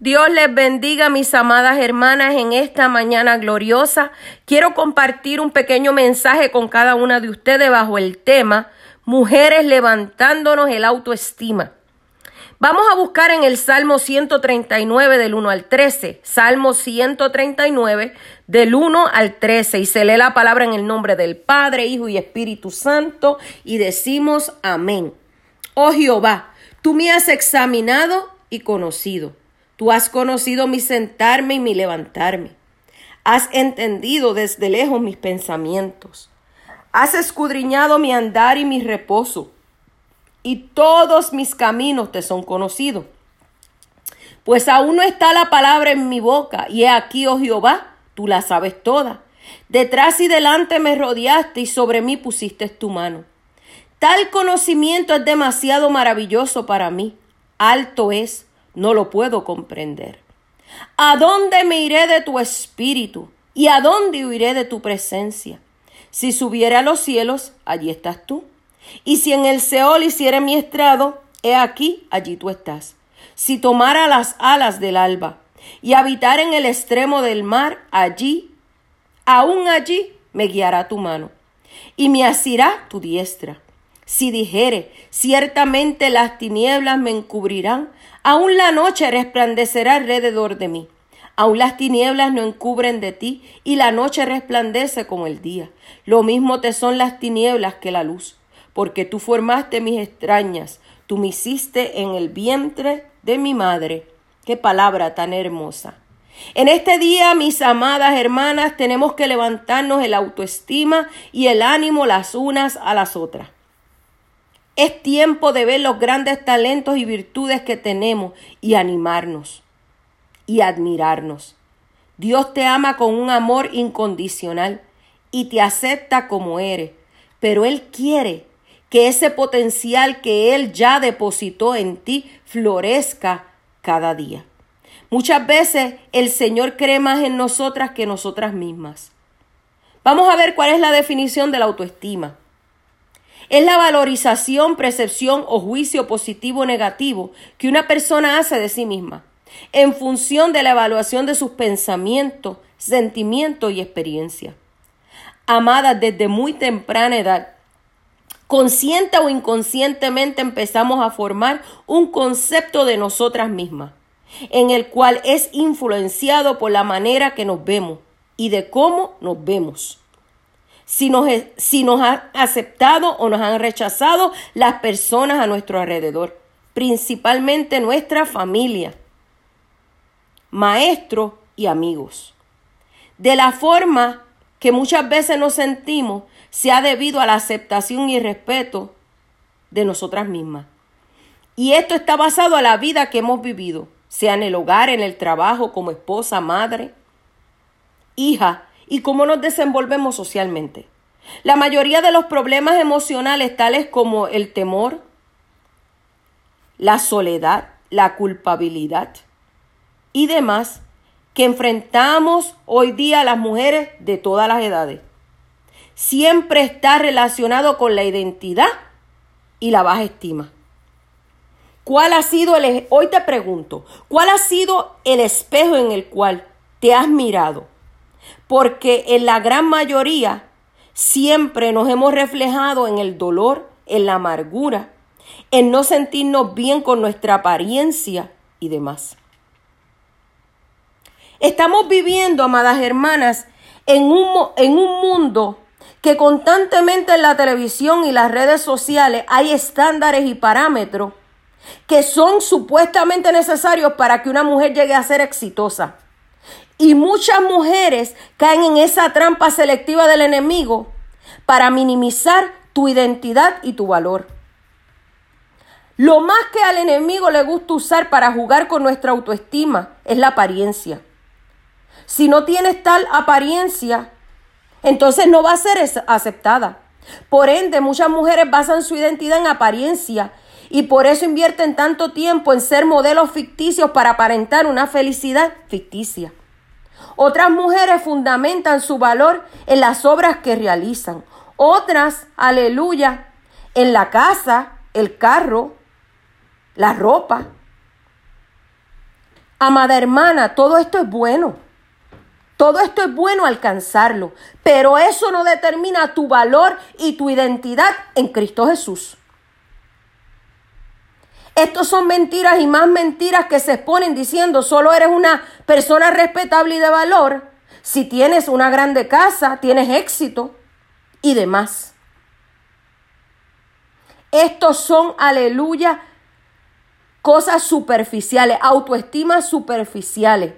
Dios les bendiga, mis amadas hermanas, en esta mañana gloriosa. Quiero compartir un pequeño mensaje con cada una de ustedes bajo el tema Mujeres levantándonos el autoestima. Vamos a buscar en el Salmo 139 del 1 al 13. Salmo 139 del 1 al 13. Y se lee la palabra en el nombre del Padre, Hijo y Espíritu Santo. Y decimos amén. Oh Jehová, tú me has examinado y conocido. Tú has conocido mi sentarme y mi levantarme. Has entendido desde lejos mis pensamientos. Has escudriñado mi andar y mi reposo y todos mis caminos te son conocidos. Pues aún no está la palabra en mi boca, y he aquí, oh Jehová, tú la sabes toda. Detrás y delante me rodeaste y sobre mí pusiste tu mano. Tal conocimiento es demasiado maravilloso para mí. Alto es, no lo puedo comprender. ¿A dónde me iré de tu espíritu? ¿Y a dónde huiré de tu presencia? Si subiera a los cielos, allí estás tú. Y si en el Seol hiciera mi estrado, he aquí, allí tú estás. Si tomara las alas del alba y habitar en el extremo del mar, allí, aún allí, me guiará tu mano y me asirá tu diestra. Si dijere, ciertamente las tinieblas me encubrirán, aún la noche resplandecerá alrededor de mí. Aún las tinieblas no encubren de ti, y la noche resplandece como el día. Lo mismo te son las tinieblas que la luz porque tú formaste mis extrañas, tú me hiciste en el vientre de mi madre. Qué palabra tan hermosa. En este día, mis amadas hermanas, tenemos que levantarnos el autoestima y el ánimo las unas a las otras. Es tiempo de ver los grandes talentos y virtudes que tenemos y animarnos y admirarnos. Dios te ama con un amor incondicional y te acepta como eres, pero Él quiere que ese potencial que Él ya depositó en ti florezca cada día. Muchas veces el Señor cree más en nosotras que nosotras mismas. Vamos a ver cuál es la definición de la autoestima. Es la valorización, percepción o juicio positivo o negativo que una persona hace de sí misma, en función de la evaluación de sus pensamientos, sentimientos y experiencias. Amadas desde muy temprana edad, consciente o inconscientemente empezamos a formar un concepto de nosotras mismas, en el cual es influenciado por la manera que nos vemos y de cómo nos vemos. Si nos, si nos han aceptado o nos han rechazado las personas a nuestro alrededor, principalmente nuestra familia, maestros y amigos. De la forma que muchas veces nos sentimos se ha debido a la aceptación y respeto de nosotras mismas. Y esto está basado a la vida que hemos vivido, sea en el hogar, en el trabajo, como esposa, madre, hija, y cómo nos desenvolvemos socialmente. La mayoría de los problemas emocionales, tales como el temor, la soledad, la culpabilidad y demás, que enfrentamos hoy día las mujeres de todas las edades siempre está relacionado con la identidad y la baja estima. ¿Cuál ha sido el hoy te pregunto, cuál ha sido el espejo en el cual te has mirado? Porque en la gran mayoría siempre nos hemos reflejado en el dolor, en la amargura, en no sentirnos bien con nuestra apariencia y demás. Estamos viviendo, amadas hermanas, en un, en un mundo que constantemente en la televisión y las redes sociales hay estándares y parámetros que son supuestamente necesarios para que una mujer llegue a ser exitosa. Y muchas mujeres caen en esa trampa selectiva del enemigo para minimizar tu identidad y tu valor. Lo más que al enemigo le gusta usar para jugar con nuestra autoestima es la apariencia. Si no tienes tal apariencia, entonces no va a ser aceptada. Por ende, muchas mujeres basan su identidad en apariencia y por eso invierten tanto tiempo en ser modelos ficticios para aparentar una felicidad ficticia. Otras mujeres fundamentan su valor en las obras que realizan. Otras, aleluya, en la casa, el carro, la ropa. Amada hermana, todo esto es bueno. Todo esto es bueno alcanzarlo, pero eso no determina tu valor y tu identidad en Cristo Jesús. Estos son mentiras y más mentiras que se exponen diciendo solo eres una persona respetable y de valor si tienes una grande casa, tienes éxito y demás. Estos son, aleluya, cosas superficiales, autoestimas superficiales,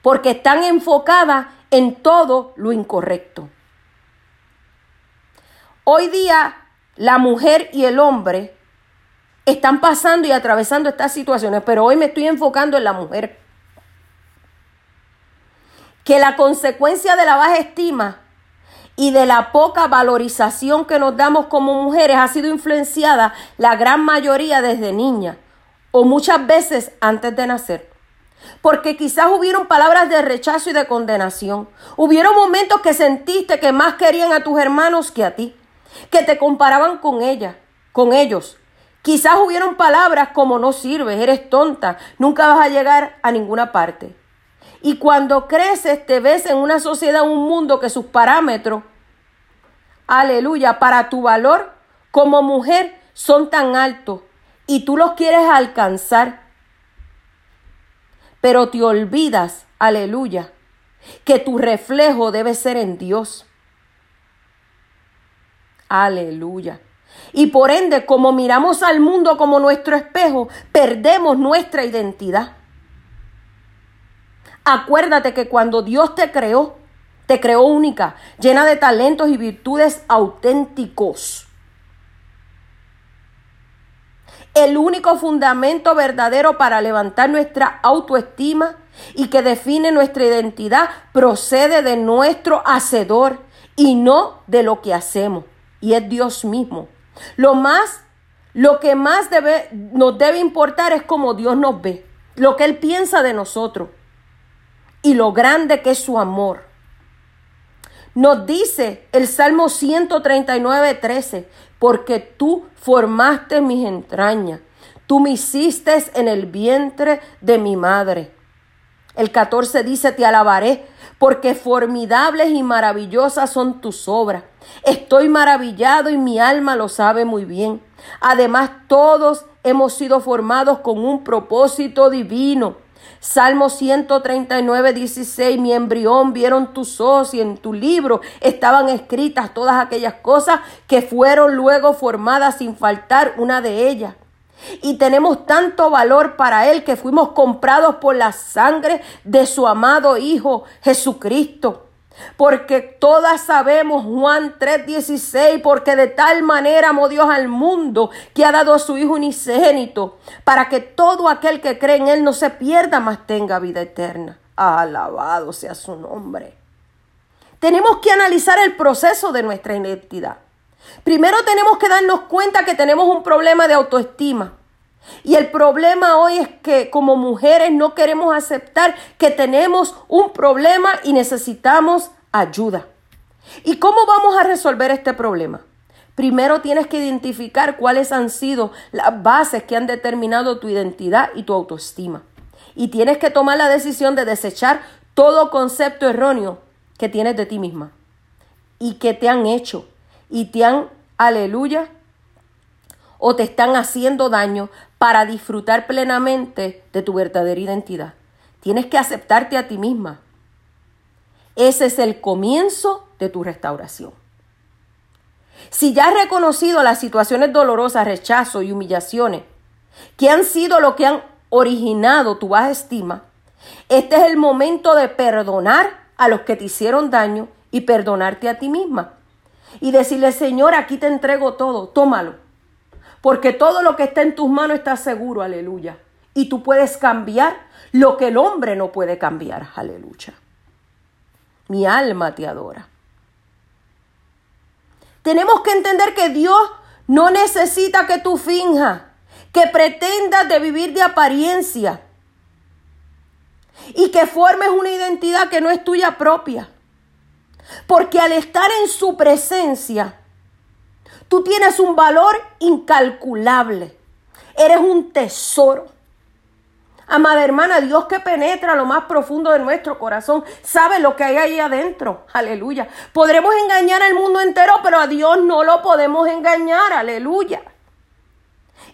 porque están enfocadas en todo lo incorrecto. Hoy día la mujer y el hombre están pasando y atravesando estas situaciones, pero hoy me estoy enfocando en la mujer. Que la consecuencia de la baja estima y de la poca valorización que nos damos como mujeres ha sido influenciada la gran mayoría desde niña o muchas veces antes de nacer. Porque quizás hubieron palabras de rechazo y de condenación. Hubieron momentos que sentiste que más querían a tus hermanos que a ti, que te comparaban con ella, con ellos, Quizás hubieron palabras como no sirves, eres tonta, nunca vas a llegar a ninguna parte. Y cuando creces te ves en una sociedad, un mundo que sus parámetros, aleluya, para tu valor como mujer son tan altos y tú los quieres alcanzar. Pero te olvidas, aleluya, que tu reflejo debe ser en Dios. Aleluya. Y por ende, como miramos al mundo como nuestro espejo, perdemos nuestra identidad. Acuérdate que cuando Dios te creó, te creó única, llena de talentos y virtudes auténticos. El único fundamento verdadero para levantar nuestra autoestima y que define nuestra identidad procede de nuestro hacedor y no de lo que hacemos. Y es Dios mismo. Lo más, lo que más debe, nos debe importar es cómo Dios nos ve, lo que Él piensa de nosotros y lo grande que es su amor. Nos dice el Salmo 139, 13, porque tú formaste mis entrañas, tú me hiciste en el vientre de mi madre. El 14 dice, te alabaré, porque formidables y maravillosas son tus obras. Estoy maravillado y mi alma lo sabe muy bien. Además, todos hemos sido formados con un propósito divino. Salmo 139, 16, mi embrión vieron tus ojos y en tu libro estaban escritas todas aquellas cosas que fueron luego formadas sin faltar una de ellas. Y tenemos tanto valor para Él que fuimos comprados por la sangre de su amado Hijo Jesucristo. Porque todas sabemos Juan 3:16, porque de tal manera amó Dios al mundo que ha dado a su Hijo unigénito, para que todo aquel que cree en Él no se pierda, mas tenga vida eterna. Alabado sea su nombre. Tenemos que analizar el proceso de nuestra identidad. Primero tenemos que darnos cuenta que tenemos un problema de autoestima. Y el problema hoy es que como mujeres no queremos aceptar que tenemos un problema y necesitamos ayuda. ¿Y cómo vamos a resolver este problema? Primero tienes que identificar cuáles han sido las bases que han determinado tu identidad y tu autoestima. Y tienes que tomar la decisión de desechar todo concepto erróneo que tienes de ti misma y que te han hecho y te han, aleluya, o te están haciendo daño para disfrutar plenamente de tu verdadera identidad. Tienes que aceptarte a ti misma. Ese es el comienzo de tu restauración. Si ya has reconocido las situaciones dolorosas, rechazo y humillaciones que han sido lo que han originado tu baja estima, este es el momento de perdonar a los que te hicieron daño y perdonarte a ti misma y decirle, Señor, aquí te entrego todo, tómalo. Porque todo lo que está en tus manos está seguro, aleluya. Y tú puedes cambiar lo que el hombre no puede cambiar, aleluya. Mi alma te adora. Tenemos que entender que Dios no necesita que tú finjas, que pretendas de vivir de apariencia y que formes una identidad que no es tuya propia. Porque al estar en su presencia, tú tienes un valor incalculable. Eres un tesoro. Amada hermana, Dios que penetra lo más profundo de nuestro corazón, sabe lo que hay ahí adentro. Aleluya. Podremos engañar al mundo entero, pero a Dios no lo podemos engañar. Aleluya.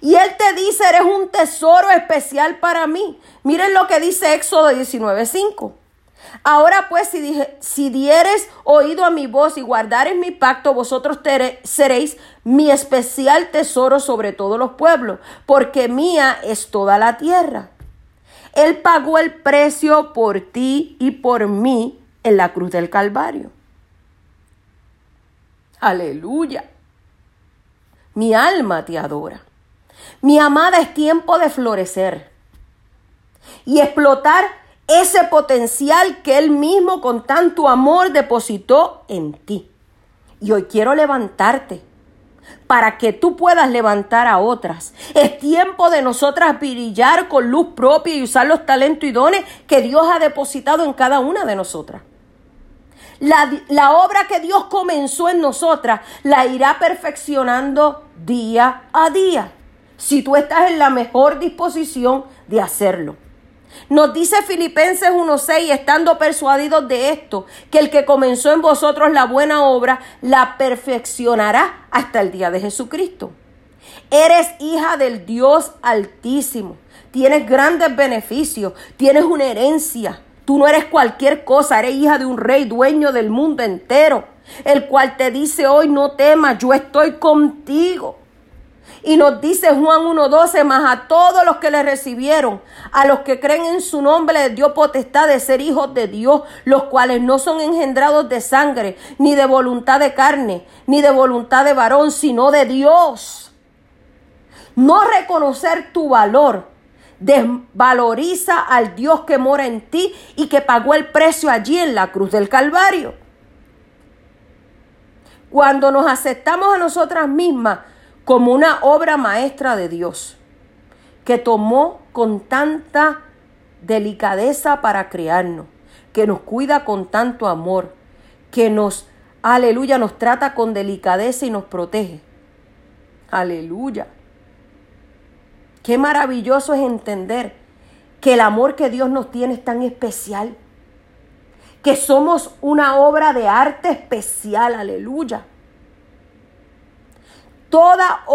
Y Él te dice, eres un tesoro especial para mí. Miren lo que dice Éxodo 19:5. Ahora pues, si, dije, si dieres oído a mi voz y guardares mi pacto, vosotros seréis mi especial tesoro sobre todos los pueblos, porque mía es toda la tierra. Él pagó el precio por ti y por mí en la cruz del Calvario. Aleluya. Mi alma te adora. Mi amada, es tiempo de florecer y explotar ese potencial que Él mismo con tanto amor depositó en ti. Y hoy quiero levantarte para que tú puedas levantar a otras. Es tiempo de nosotras brillar con luz propia y usar los talentos y dones que Dios ha depositado en cada una de nosotras. La, la, obra que Dios comenzó en nosotras la irá perfeccionando día a día, si tú estás en la mejor disposición de hacerlo. Nos dice Filipenses 1:6, estando persuadidos de esto, que el que comenzó en vosotros la buena obra, la perfeccionará hasta el día de Jesucristo. Eres hija del Dios altísimo, tienes grandes beneficios, tienes una herencia. Tú no eres cualquier cosa, eres hija de un rey dueño del mundo entero, el cual te dice hoy no temas, yo estoy contigo. Y nos dice Juan 1.12, más a todos los que le recibieron, a los que creen en su nombre, les dio potestad de ser hijos de Dios, los cuales no son engendrados de sangre, ni de voluntad de carne, ni de voluntad de varón, sino de Dios. No reconocer tu valor desvaloriza al Dios que mora en ti y que pagó el precio allí en la cruz del Calvario. Cuando nos aceptamos a nosotras mismas, como una obra maestra de Dios, que tomó con tanta delicadeza para crearnos, que nos cuida con tanto amor, que nos, aleluya, nos trata con delicadeza y nos protege. Aleluya. Qué maravilloso es entender que el amor que Dios nos tiene es tan especial, que somos una obra de arte especial, aleluya. Toda,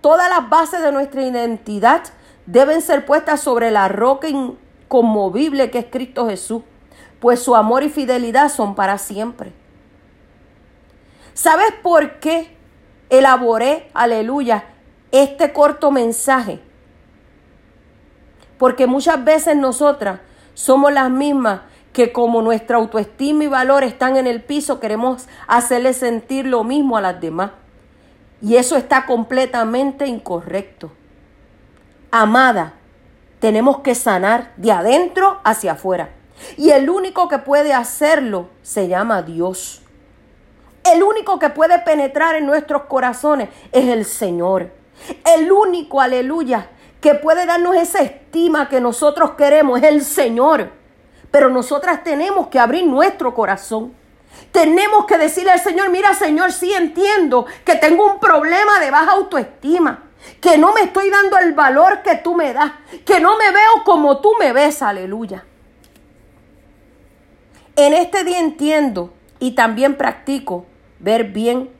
todas las bases de nuestra identidad deben ser puestas sobre la roca inconmovible que es Cristo Jesús, pues su amor y fidelidad son para siempre. ¿Sabes por qué elaboré, aleluya, este corto mensaje? Porque muchas veces nosotras somos las mismas que como nuestra autoestima y valor están en el piso, queremos hacerle sentir lo mismo a las demás. Y eso está completamente incorrecto. Amada, tenemos que sanar de adentro hacia afuera. Y el único que puede hacerlo se llama Dios. El único que puede penetrar en nuestros corazones es el Señor. El único, aleluya, que puede darnos esa estima que nosotros queremos es el Señor. Pero nosotras tenemos que abrir nuestro corazón. Tenemos que decirle al Señor, mira Señor, sí entiendo que tengo un problema de baja autoestima, que no me estoy dando el valor que tú me das, que no me veo como tú me ves, aleluya. En este día entiendo y también practico ver bien,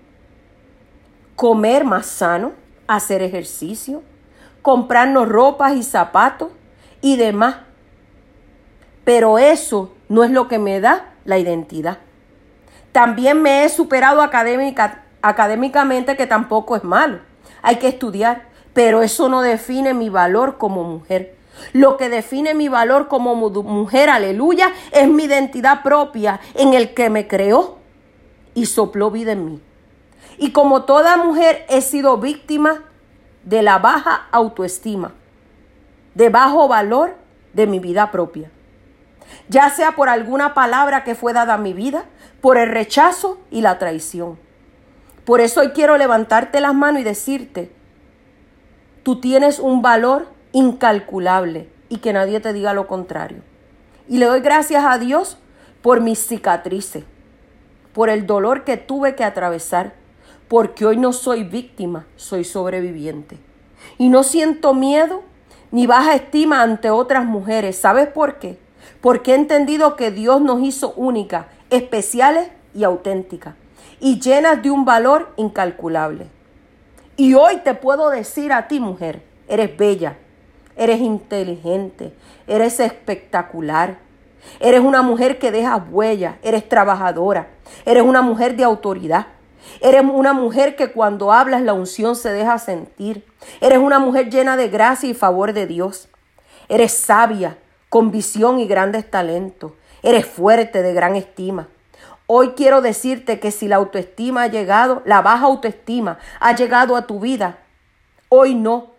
comer más sano, hacer ejercicio, comprarnos ropas y zapatos y demás. Pero eso no es lo que me da la identidad. También me he superado académica, académicamente, que tampoco es malo. Hay que estudiar, pero eso no define mi valor como mujer. Lo que define mi valor como mujer, aleluya, es mi identidad propia en el que me creó y sopló vida en mí. Y como toda mujer he sido víctima de la baja autoestima, de bajo valor de mi vida propia ya sea por alguna palabra que fue dada a mi vida, por el rechazo y la traición. Por eso hoy quiero levantarte las manos y decirte, tú tienes un valor incalculable y que nadie te diga lo contrario. Y le doy gracias a Dios por mis cicatrices, por el dolor que tuve que atravesar, porque hoy no soy víctima, soy sobreviviente. Y no siento miedo ni baja estima ante otras mujeres. ¿Sabes por qué? Porque he entendido que Dios nos hizo únicas, especiales y auténticas, y llenas de un valor incalculable. Y hoy te puedo decir a ti, mujer, eres bella, eres inteligente, eres espectacular, eres una mujer que deja huella, eres trabajadora, eres una mujer de autoridad. Eres una mujer que cuando hablas la unción se deja sentir. Eres una mujer llena de gracia y favor de Dios. Eres sabia, con visión y grandes talentos. Eres fuerte, de gran estima. Hoy quiero decirte que si la autoestima ha llegado, la baja autoestima ha llegado a tu vida, hoy no.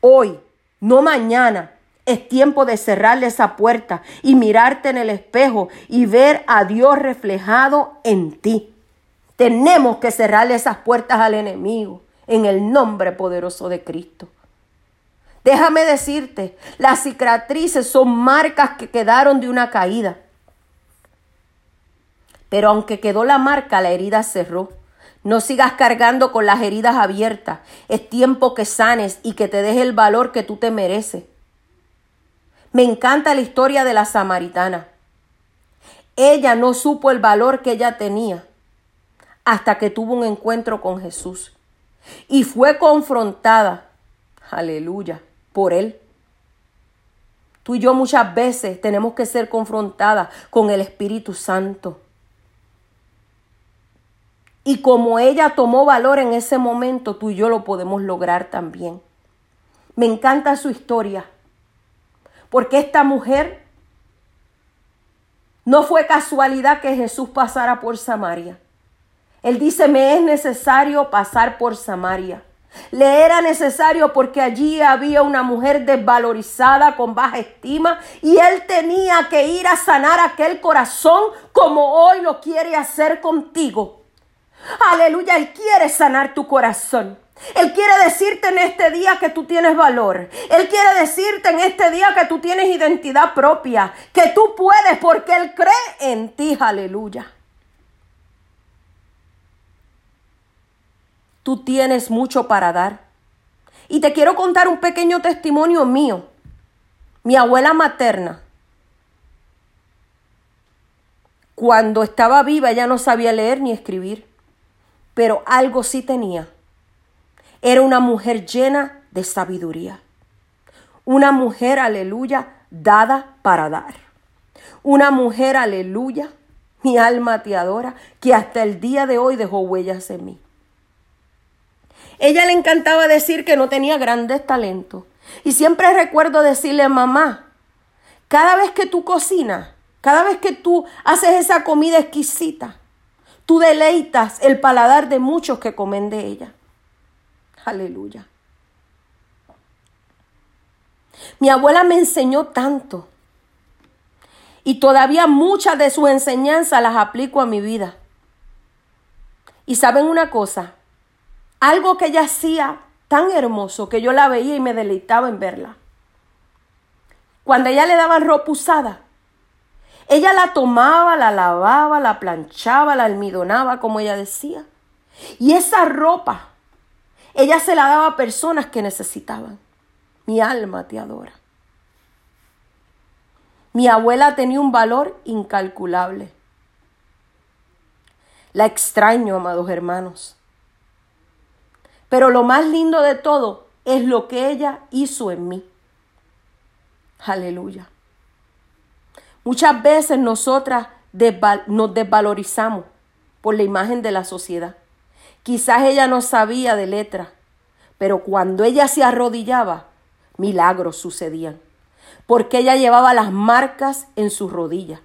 Hoy, no mañana. Es tiempo de cerrarle esa puerta y mirarte en el espejo y ver a Dios reflejado en ti. Tenemos que cerrarle esas puertas al enemigo en el nombre poderoso de Cristo. Déjame decirte, las cicatrices son marcas que quedaron de una caída. Pero aunque quedó la marca, la herida cerró. No sigas cargando con las heridas abiertas. Es tiempo que sanes y que te deje el valor que tú te mereces. Me encanta la historia de la samaritana. Ella no supo el valor que ella tenía hasta que tuvo un encuentro con Jesús y fue confrontada, aleluya, por él. Tú y yo muchas veces tenemos que ser confrontadas con el Espíritu Santo. Y como ella tomó valor en ese momento, tú y yo lo podemos lograr también. Me encanta su historia, porque esta mujer no fue casualidad que Jesús pasara por Samaria. Él dice, me es necesario pasar por Samaria. Le era necesario porque allí había una mujer desvalorizada con baja estima y él tenía que ir a sanar aquel corazón como hoy lo quiere hacer contigo. Aleluya, Él quiere sanar tu corazón. Él quiere decirte en este día que tú tienes valor. Él quiere decirte en este día que tú tienes identidad propia, que tú puedes porque Él cree en ti. Aleluya. Tú tienes mucho para dar. Y te quiero contar un pequeño testimonio mío. Mi abuela materna, cuando estaba viva, ella no sabía leer ni escribir pero algo sí tenía. Era una mujer llena de sabiduría. Una mujer, aleluya, dada para dar. Una mujer, aleluya, mi alma te adora, que hasta el día de hoy dejó huellas en mí. Ella le encantaba decir que no tenía grandes talentos. Y siempre recuerdo decirle, mamá, cada vez que tú cocinas, cada vez que tú haces esa comida exquisita, Tú deleitas el paladar de muchos que comen de ella. Aleluya. Mi abuela me enseñó tanto y todavía muchas de sus enseñanzas las aplico a mi vida. Y saben una cosa, algo que ella hacía tan hermoso que yo la veía y me deleitaba en verla. Cuando ella le daba ropa usada, ella la tomaba, la lavaba, la planchaba, la almidonaba, como ella decía. Y esa ropa, ella se la daba a personas que necesitaban. Mi alma te adora. Mi abuela tenía un valor incalculable. La extraño, amados hermanos. Pero lo más lindo de todo es lo que ella hizo en mí. Aleluya. Muchas veces nosotras nos desvalorizamos por la imagen de la sociedad. Quizás ella no sabía de letra, pero cuando ella se arrodillaba, milagros sucedían, porque ella llevaba las marcas en sus rodillas,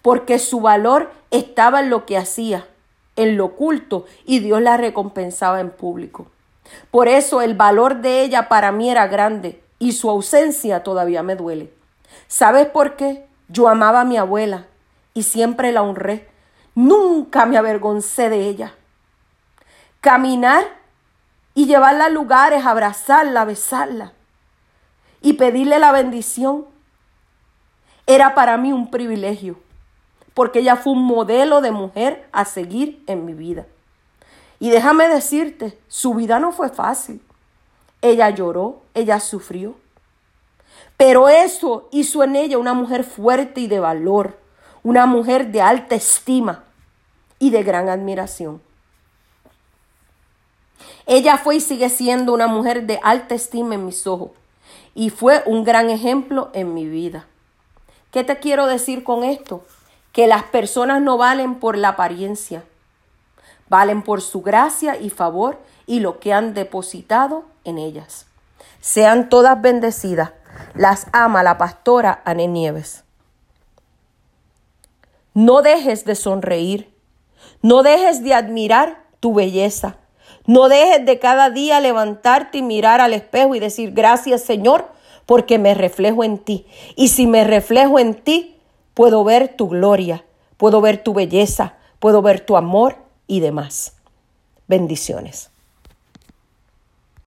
porque su valor estaba en lo que hacía, en lo oculto, y Dios la recompensaba en público. Por eso el valor de ella para mí era grande y su ausencia todavía me duele. ¿Sabes por qué? Yo amaba a mi abuela y siempre la honré. Nunca me avergoncé de ella. Caminar y llevarla a lugares, abrazarla, besarla y pedirle la bendición era para mí un privilegio, porque ella fue un modelo de mujer a seguir en mi vida. Y déjame decirte, su vida no fue fácil. ella lloró, ella sufrió. Pero eso hizo en ella una mujer fuerte y de valor, una mujer de alta estima y de gran admiración. Ella fue y sigue siendo una mujer de alta estima en mis ojos y fue un gran ejemplo en mi vida. ¿Qué te quiero decir con esto? Que las personas no valen por la apariencia, valen por su gracia y favor y lo que han depositado en ellas. Sean todas bendecidas. Las ama la pastora Ané Nieves. No dejes de sonreír. No dejes de admirar tu belleza. No dejes de cada día levantarte y mirar al espejo y decir gracias Señor porque me reflejo en ti. Y si me reflejo en ti, puedo ver tu gloria, puedo ver tu belleza, puedo ver tu amor y demás. Bendiciones.